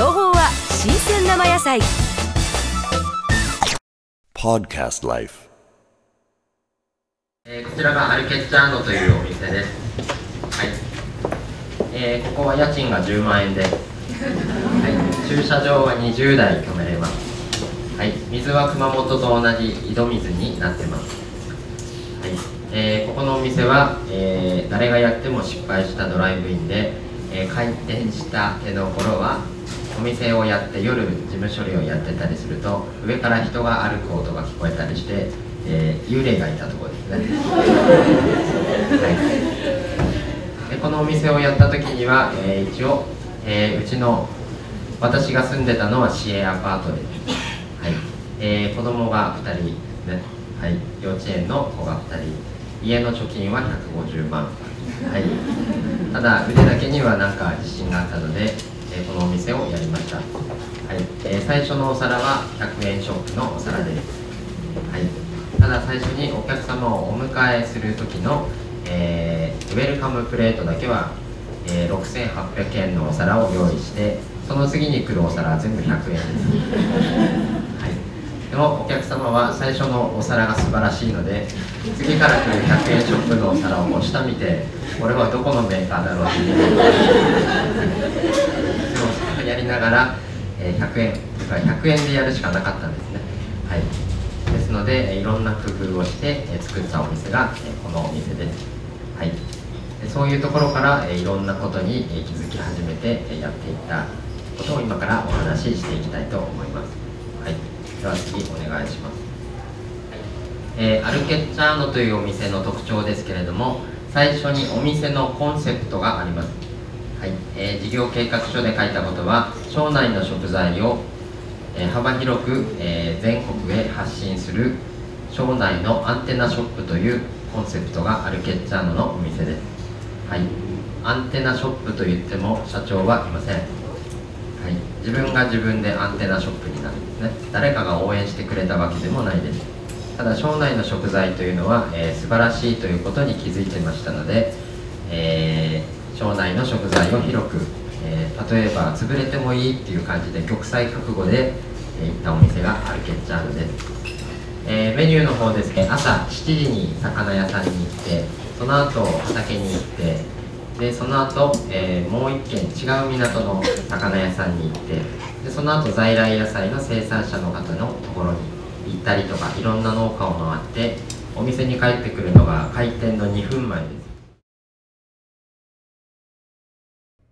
生野菜 Podcast Life. えーこちらがアルケッチャーノというお店です。はい。えーここは家賃が10万円で、はい。駐車場は20台止めれます。はい。水は熊本と同じ井戸水になってます。はい。えーここのお店は、えー誰がやっても失敗したドライブインで、えー開店したての頃はお店をやって夜事務処理をやってたりすると上から人が歩く音が聞こえたりして、えー幽霊がいたとこですね。はい、でこのお店をやった時には、えー一応、えーうちの私が住んでたのは市営アパートです、はい。えー子供が2人、ね。はい、幼稚園の子が2人。家の貯金は150万、はい、ただ腕だけにはなんか自信があったので、えこのお店をやりました、はい。え最初のお皿は100円ショップのお皿ですはい、ただ最初にお客様をお迎えする時の、えウェルカムプレートだけは、え6800円のお皿を用意してその次に来るお皿は全部100円です、はい、でもお客様は最初のお皿が素晴らしいので次から来る100円ショップのお皿をこう下見てこれはどこのメーカーだろうっていう。でもそれをやりながら、えー100円とか100円でやるしかなかったんですねはいですので、いろんな工夫をして、え作ったお店が、えこのお店です。はい。でそういうところから、えいろんなことに、え気づき始めて、えやっていったことを今からお話ししていきたいと思います。はい。では次お願いします。えーアルケッチャーノというお店の特徴ですけれども最初にお店のコンセプトがあります、はい。えー事業計画書で書いたことは町内の食材を、えー幅広く、えー全国へ発信する町内のアンテナショップというコンセプトがアルケッチャーノのお店です、はい、アンテナショップといっても社長はいません。はい、自分が自分でアンテナショップになるんですね。誰かが応援してくれたわけでもないです。ただ町内の食材というのは、えー素晴らしいということに気づいてましたので、えー町内の食材を広く、えー例えば潰れてもいいっていう感じで玉砕覚悟で、えー行ったお店がアルケッチャーですえーメニューの方ですね。朝7時に魚屋さんに行ってその後畑に行ってでその後、えーもう一軒違う港の魚屋さんに行ってでその後在来野菜の生産者の方のところに行ったりとかいろんな農家を回ってお店に帰ってくるのが開店の2分前です。